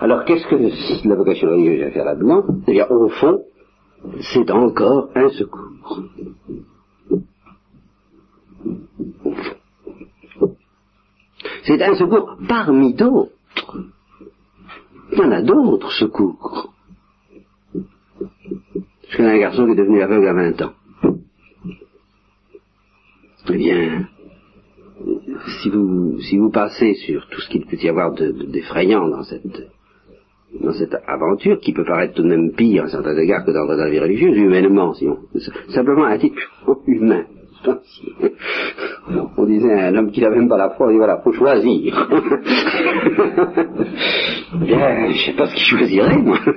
Alors, qu'est-ce que la vocation religieuse à faire là-dedans? Eh bien, au fond, c'est encore un secours. C'est un secours parmi d'autres. Il y en a d'autres secours. Je connais un garçon qui est devenu aveugle à 20 ans. Eh bien, si vous, si vous passez sur tout ce qu'il peut y avoir d'effrayant dans cette dans cette aventure qui peut paraître tout de même pire à certains égards que dans la vie religieuse, humainement, si on, simplement un titre humain. On disait à un homme qui n'avait même pas la foi, on dit voilà, faut choisir. Bien, je sais pas ce qu'il choisirait, moi.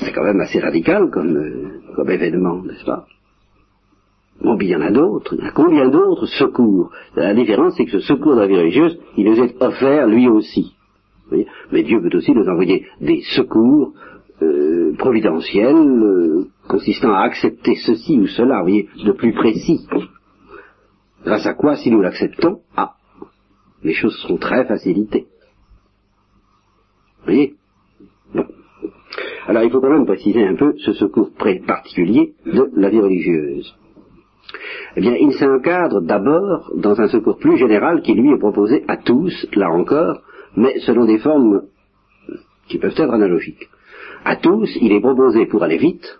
C'est quand même assez radical comme, euh, comme événement, n'est-ce pas? Bon, il y en a d'autres. Il y a combien d'autres secours La différence, c'est que ce secours de la vie religieuse, il nous est offert lui aussi. Mais Dieu peut aussi nous envoyer des secours euh, providentiels euh, consistant à accepter ceci ou cela, voyez, de plus précis. Grâce à quoi, si nous l'acceptons, ah, les choses seront très facilitées. Vous voyez Alors il faut quand même préciser un peu ce secours particulier de la vie religieuse eh bien, il s'encadre d'abord dans un secours plus général qui lui est proposé à tous, là encore, mais selon des formes qui peuvent être analogiques. À tous, il est proposé pour aller vite,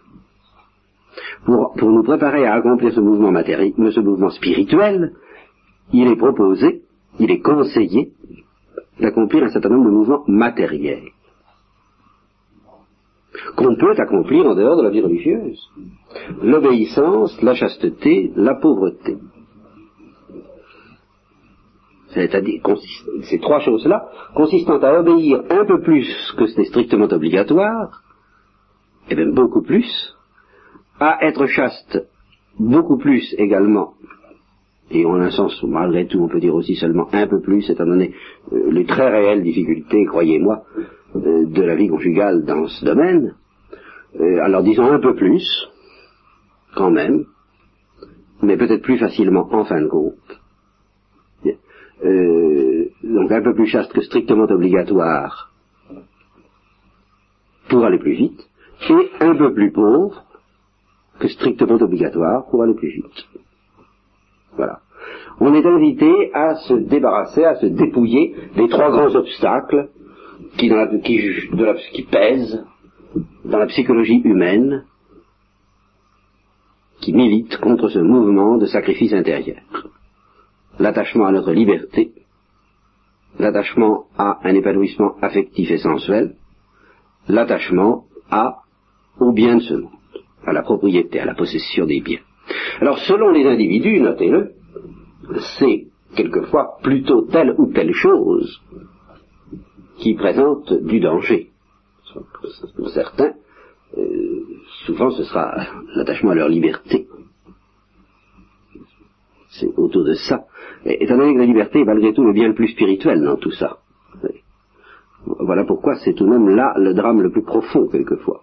pour, nous préparer à accomplir ce mouvement matériel, ce mouvement spirituel, il est proposé, il est conseillé d'accomplir un certain nombre de mouvements matériels qu'on peut accomplir en dehors de la vie religieuse. L'obéissance, la chasteté, la pauvreté. C'est-à-dire, ces trois choses-là, consistant à obéir un peu plus que ce n'est strictement obligatoire, et même beaucoup plus, à être chaste beaucoup plus également, et en un sens, malgré tout, on peut dire aussi seulement un peu plus, étant donné euh, les très réelles difficultés, croyez-moi, de la vie conjugale dans ce domaine, euh, alors disons un peu plus, quand même, mais peut-être plus facilement en fin de compte. Euh, donc un peu plus chaste que strictement obligatoire pour aller plus vite, et un peu plus pauvre que strictement obligatoire pour aller plus vite. Voilà. On est invité à se débarrasser, à se dépouiller des trois grands obstacles qui, dans la, qui, de la, qui pèsent dans la psychologie humaine qui milite contre ce mouvement de sacrifice intérieur. L'attachement à notre liberté, l'attachement à un épanouissement affectif et sensuel, l'attachement à au bien de ce monde, à la propriété, à la possession des biens. Alors selon les individus, notez-le, c'est quelquefois plutôt telle ou telle chose qui présente du danger. Pour certains, euh, souvent ce sera l'attachement à leur liberté. C'est autour de ça. Et, étant donné que la liberté est malgré tout le bien le plus spirituel dans tout ça. Voilà pourquoi c'est tout de même là le drame le plus profond quelquefois.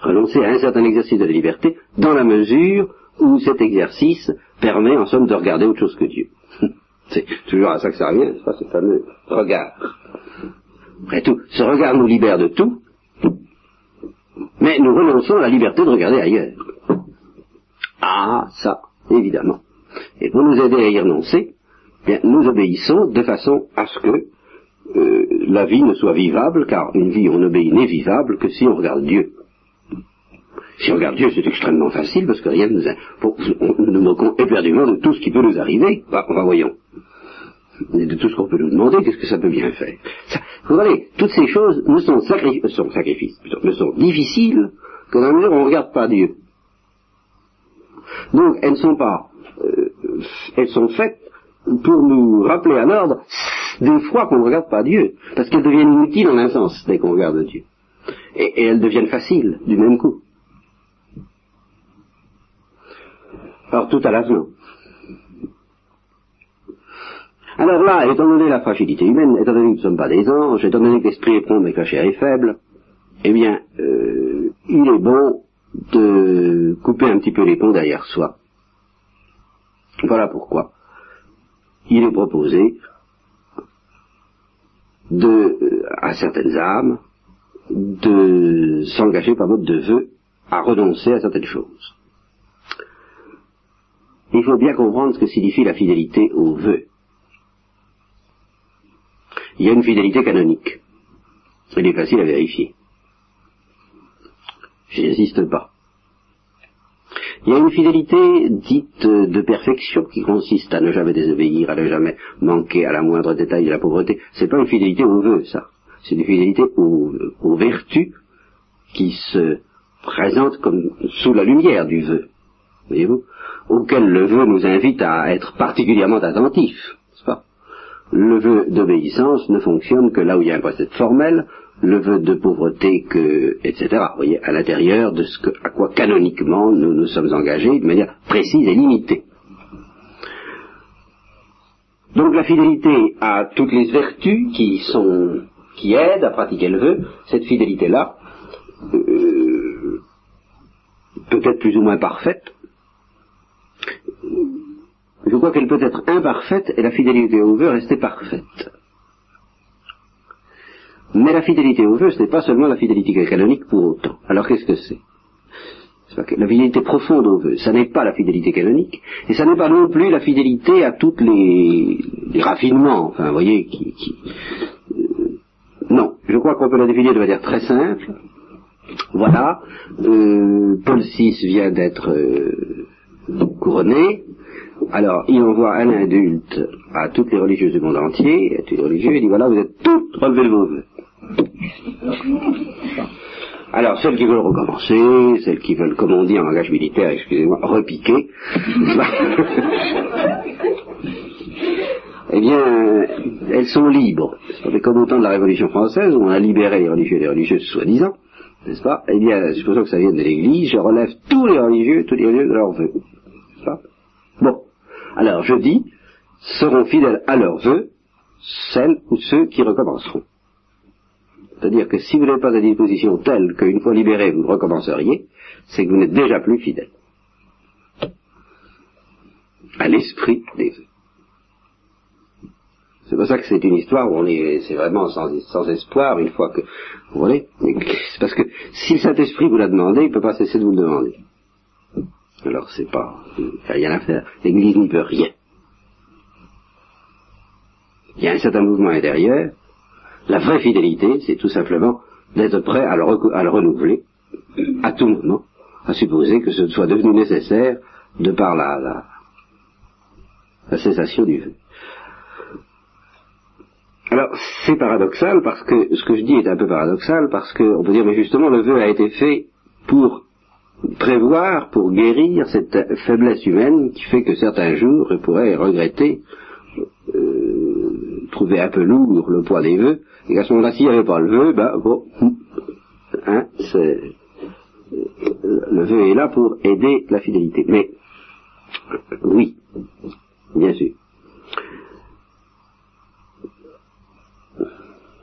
Renoncer à un certain exercice de la liberté dans la mesure où cet exercice permet en somme de regarder autre chose que Dieu. C'est toujours à ça que ça revient, c'est pas ce fameux regard. Après tout, ce regard nous libère de tout, mais nous renonçons à la liberté de regarder ailleurs. Ah, ça, évidemment. Et pour nous aider à y renoncer, bien, nous obéissons de façon à ce que euh, la vie ne soit vivable, car une vie, on obéit n'est vivable que si on regarde Dieu. Si on regarde Dieu, c'est extrêmement facile parce que rien ne nous a... nous nous moquons éperdument de tout ce qui peut nous arriver. Bah, voyons. Et de tout ce qu'on peut nous demander, qu'est-ce que ça peut bien faire? Vous voyez, toutes ces choses ne sont, sont sacrifices, ne sont difficiles que dans la mesure où on ne regarde pas Dieu. Donc, elles ne sont pas... Euh, elles sont faites pour nous rappeler à l'ordre des fois qu'on ne regarde pas Dieu, parce qu'elles deviennent inutiles en un sens dès qu'on regarde Dieu. Et, elles deviennent faciles du même coup. Alors tout à l'avenant. Alors là, étant donné la fragilité humaine, étant donné que nous ne sommes pas des anges, étant donné que l'esprit est prompt mais que la chair est faible, eh bien, euh, il est bon de couper un petit peu les ponts derrière soi. Voilà pourquoi il est proposé de, euh, à certaines âmes de s'engager par mode de vœu à renoncer à certaines choses. Il faut bien comprendre ce que signifie la fidélité au vœu. Il y a une fidélité canonique. Elle est facile à vérifier. Je n'insiste pas. Il y a une fidélité dite de perfection qui consiste à ne jamais désobéir, à ne jamais manquer à la moindre détail de la pauvreté. C'est pas une fidélité au vœu, ça. C'est une fidélité aux, vertus qui se présentent comme sous la lumière du vœu, voyez-vous, auquel le vœu nous invite à être particulièrement attentifs, n'est-ce pas? Le vœu d'obéissance ne fonctionne que là où il y a un précepte formel, le vœu de pauvreté que, etc. Voyez, à l'intérieur de ce que, à quoi canoniquement nous nous sommes engagés de manière précise et limitée. Donc la fidélité à toutes les vertus qui sont, qui aident à pratiquer le vœu, cette fidélité-là, euh, peut-être plus ou moins parfaite, je crois qu'elle peut être imparfaite et la fidélité au vœu rester parfaite. Mais la fidélité au vœu, ce n'est pas seulement la fidélité canonique pour autant. Alors qu'est-ce que c'est? La fidélité profonde au vœu, ça n'est pas la fidélité canonique, et ça n'est pas non plus la fidélité à tous les, raffinements, enfin, vous voyez, qui... Euh, non, je crois qu'on peut la définir de manière très simple. Voilà, euh, Paul VI vient d'être euh, couronné, alors, il envoie un adulte à toutes les religieuses du monde entier, à tous les religieux, il dit voilà, vous êtes toutes relevées vos vœux. Alors, celles qui veulent recommencer, celles qui veulent, comme on dit en langage militaire, excusez-moi, repiquer, eh bien, elles sont libres. C'est comme au temps de la Révolution française, où on a libéré les religieux et les religieuses soi-disant, n'est-ce pas? Eh bien, supposons que ça vienne de l'Église, je relève tous les religieux, tous les religieux de leur vœu. Alors, je dis, seront fidèles à leurs vœux, celles ou ceux qui recommenceront. C'est-à-dire que si vous n'êtes pas à disposition telle qu'une fois libéré, vous recommenceriez, c'est que vous n'êtes déjà plus fidèle à l'esprit des vœux. C'est pour ça que c'est une histoire où on est, c'est vraiment sans, espoir une fois que, vous voyez, c'est parce que si le Saint-Esprit vous l'a demandé, il ne peut pas cesser de vous le demander. Alors c'est pas, il rien à faire. L'Église n'y peut rien. Il y a un certain mouvement intérieur la vraie fidélité, c'est tout simplement d'être prêt à le, renouveler à tout moment, à supposer que ce soit devenu nécessaire de par la, la, cessation du vœu. Alors, c'est paradoxal parce que ce que je dis est un peu paradoxal parce qu'on peut dire, mais justement, le vœu a été fait pour prévoir, pour guérir cette faiblesse humaine qui fait que certains jours, je pourrais regretter, euh, trouver un peu lourd le poids des vœux, et qu'à ce moment-là, s'il n'y avait pas le vœu, ben bon, hein, c'est, le vœu est là pour aider la fidélité. Mais, oui, bien sûr.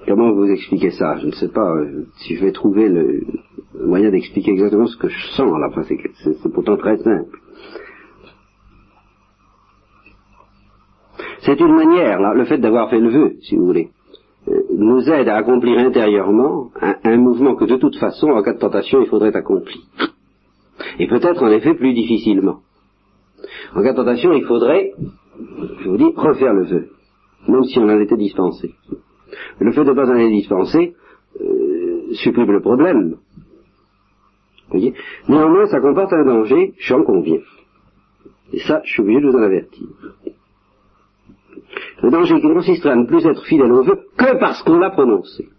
Comment vous expliquer ça? Je ne sais pas euh, si je vais trouver le, moyen d'expliquer exactement ce que je sens là. C'est pourtant très simple. C'est une manière, là, le fait d'avoir fait le vœu, si vous voulez, euh, nous aide à accomplir intérieurement un, mouvement que de toute façon, en cas de tentation, il faudrait accomplir. Et peut-être en effet plus difficilement. En cas de tentation, il faudrait, je vous dis, refaire le vœu, même si on en était dispensé. Le fait de ne pas en être dispensé euh, supprime le problème. Néanmoins, ça comporte un danger, j'en conviens. Et ça, je suis obligé de vous en avertir. Le danger qui consisterait à ne plus être fidèle au vœu que parce qu'on l'a prononcé.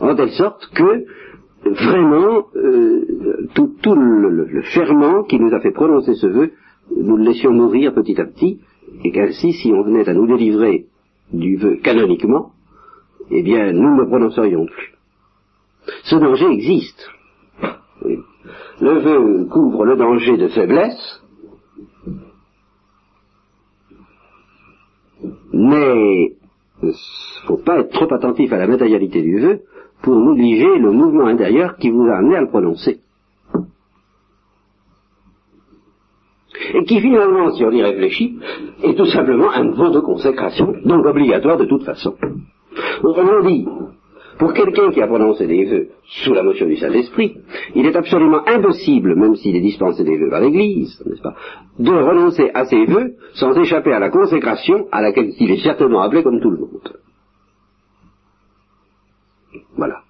En telle sorte que, vraiment, euh, tout, le, le, ferment qui nous a fait prononcer ce vœu, nous le laissions mourir petit à petit, et qu'ainsi, si on venait à nous délivrer du vœu canoniquement, eh bien, nous ne le prononcerions plus. Ce danger existe. Le vœu couvre le danger de faiblesse, mais il ne faut pas être trop attentif à la matérialité du vœu pour négliger le mouvement intérieur qui vous a amené à le prononcer. Et qui finalement, si on y réfléchit, est tout simplement un vœu de consécration, donc obligatoire de toute façon. Autrement dit, pour quelqu'un qui a prononcé des vœux sous la motion du Saint-Esprit, il est absolument impossible, même s'il est dispensé des vœux par l'Église, n'est-ce pas, de renoncer à ses vœux sans échapper à la consécration à laquelle il est certainement appelé comme tout le monde. Voilà.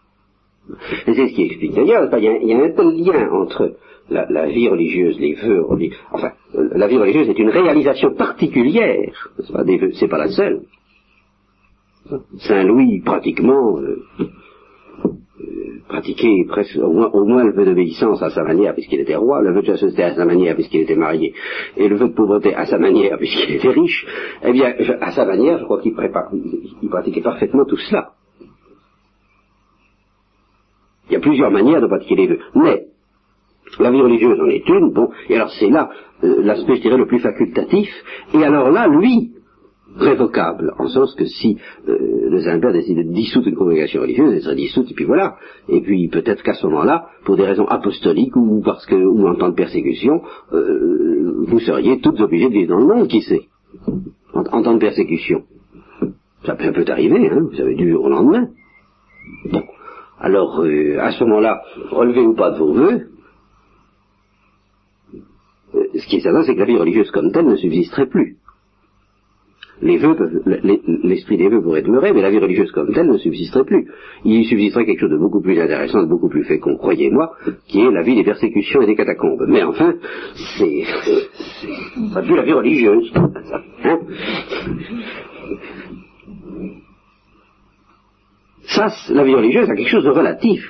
Et c'est ce qui explique d'ailleurs, il y, a un tel lien entre la, vie religieuse, les vœux, enfin, la vie religieuse est une réalisation particulière, n'est-ce pas, des vœux, c'est pas la seule. Saint Louis, pratiquement, euh, euh, pratiquait presque au moins, le vœu d'obéissance à sa manière puisqu'il était roi, le vœu de chasteté à sa manière puisqu'il était marié, et le vœu de pauvreté à sa manière puisqu'il était riche, eh bien, à sa manière, je crois qu'il pratiquait parfaitement tout cela. Il y a plusieurs manières de pratiquer les vœux. Mais, la vie religieuse en est une, bon, et alors c'est là euh, l'aspect, je dirais, le plus facultatif, et alors là, lui, révocable, en sens que si euh, le Saint-Père décide de dissoudre une congrégation religieuse, elle sera dissoute, et puis voilà. Et puis peut-être qu'à ce moment-là, pour des raisons apostoliques ou parce que ou en temps de persécution, euh, vous seriez toutes obligées de vivre dans le monde, qui sait, en, temps de persécution. Ça peut, arriver, hein, vous avez du au lendemain. Bon. Alors, euh, à ce moment-là, relevez ou pas de vos voeux, ce qui est certain, c'est que la vie religieuse comme telle ne subsisterait plus les vœux l'esprit des vœux pourrait demeurer, mais la vie religieuse comme telle ne subsisterait plus. Il subsisterait quelque chose de beaucoup plus intéressant, de beaucoup plus fécond, croyez-moi, qui est la vie des persécutions et des catacombes. Mais enfin, c'est, pas plus la vie religieuse. Hein ça, la vie religieuse a quelque chose de relatif.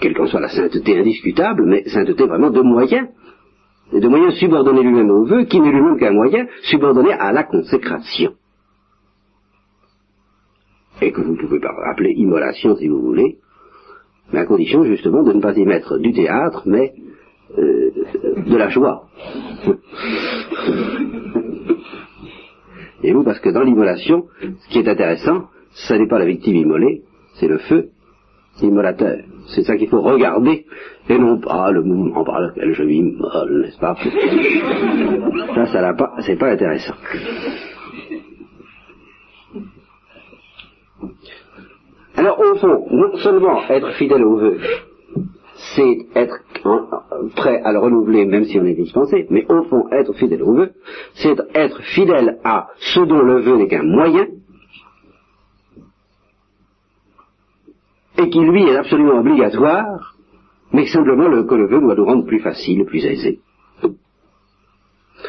Quelle qu'en soit la sainteté indiscutable, mais sainteté vraiment de moyens et de moyens subordonnés lui-même au vœu, qui n'est lui-même qu'un moyen subordonné à la consécration. Et que vous pouvez appeler immolation si vous voulez, mais à condition justement de ne pas y mettre du théâtre, mais euh, de la joie. Et vous, parce que dans l'immolation, ce qui est intéressant, ce n'est pas la victime immolée, c'est le feu immolateur. C'est ça qu'il faut regarder, et non pas le mouvement par lequel je m'immole, n'est-ce pas? Ça, ça n'a pas, c'est pas intéressant. Alors, au fond, non seulement être fidèle au vœu, c'est être prêt à le renouveler même si on est dispensé, mais au fond, être fidèle au vœu, c'est être fidèle à ce dont le vœu n'est qu'un moyen, et qui lui est absolument obligatoire, mais simplement le, que le vœu doit nous rendre plus facile, plus aisé.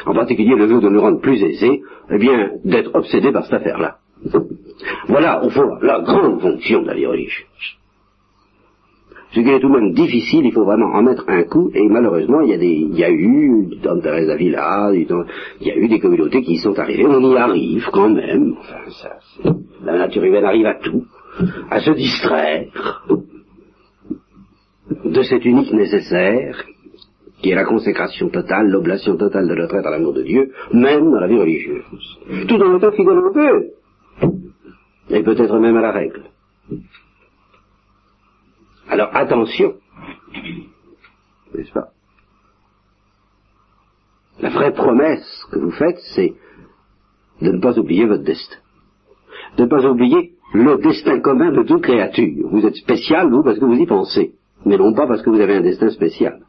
En particulier, le vœu de nous rendre plus aisé, eh bien, d'être obsédé par cette affaire-là. Voilà, au fond, la grande fonction de la vie religieuse. Ce qui est tout de même difficile, il faut vraiment en mettre un coup, et malheureusement, il y a, des, il y a eu, dans Thérèse Avila, il y a eu des communautés qui y sont arrivées, on y arrive quand même, enfin, ça, la nature humaine arrive à tout à se distraire de cet unique nécessaire qui est la consécration totale, l'oblation totale de notre être à l'amour de Dieu, même dans la vie religieuse, tout en étant fidèle au peu, et peut-être même à la règle. Alors attention, n'est-ce pas? La vraie promesse que vous faites, c'est de ne pas oublier votre destin, de ne pas oublier le destin commun de toute créature. Vous êtes spécial, vous, parce que vous y pensez, mais non pas parce que vous avez un destin spécial.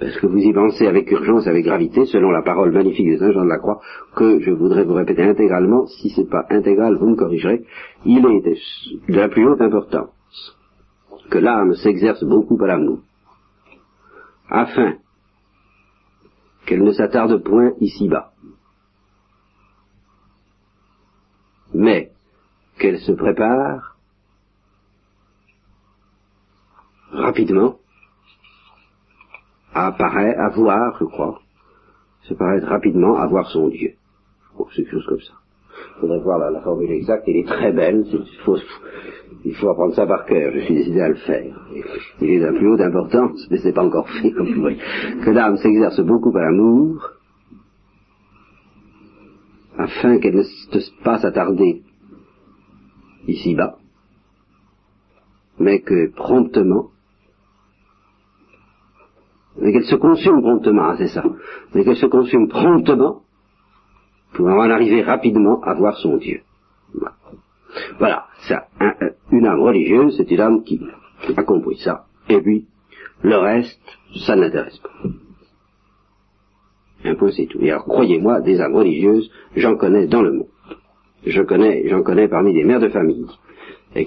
Est-ce que vous y pensez avec urgence, avec gravité, selon la parole magnifique de Saint Jean de la Croix, que je voudrais vous répéter intégralement, si c'est pas intégral, vous me corrigerez, il est de la plus haute importance que l'âme s'exerce beaucoup à l'amour, afin qu'elle ne s'attarde point ici-bas, mais qu'elle se prépare rapidement à apparaître, à voir, je crois, se paraître rapidement à voir son Dieu. Oh, c'est quelque chose comme ça. Il faudrait voir la, formule exacte, elle est très belle, il faut, apprendre ça par cœur, je suis décidé à le faire. Il est d'un plus haute importance, mais c'est pas encore fait, comme vous. Que l'âme s'exerce beaucoup à l'amour, afin qu'elle ne se pas s'attarder ici-bas, mais que promptement, mais qu'elle se consume promptement, hein, c'est ça, mais qu'elle se consume promptement pour en arriver rapidement à voir son Dieu. Voilà, ça, une âme religieuse, c'est une âme qui a compris ça. Et puis, le reste, ça n'intéresse pas. Un peu c'est tout. Et alors, croyez-moi, des âmes religieuses, j'en connais dans le monde. Je connais, j'en connais parmi des mères de famille,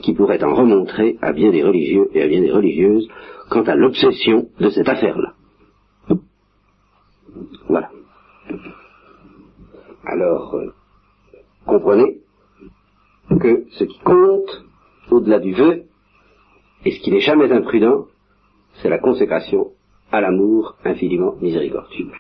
qui pourraient en remontrer à bien des religieux et à bien des religieuses quant à l'obsession de cette affaire-là. Voilà. Alors, euh, comprenez que ce qui compte, au-delà du vœu, et ce qui n'est jamais imprudent, c'est la consécration à l'amour infiniment miséricordieux.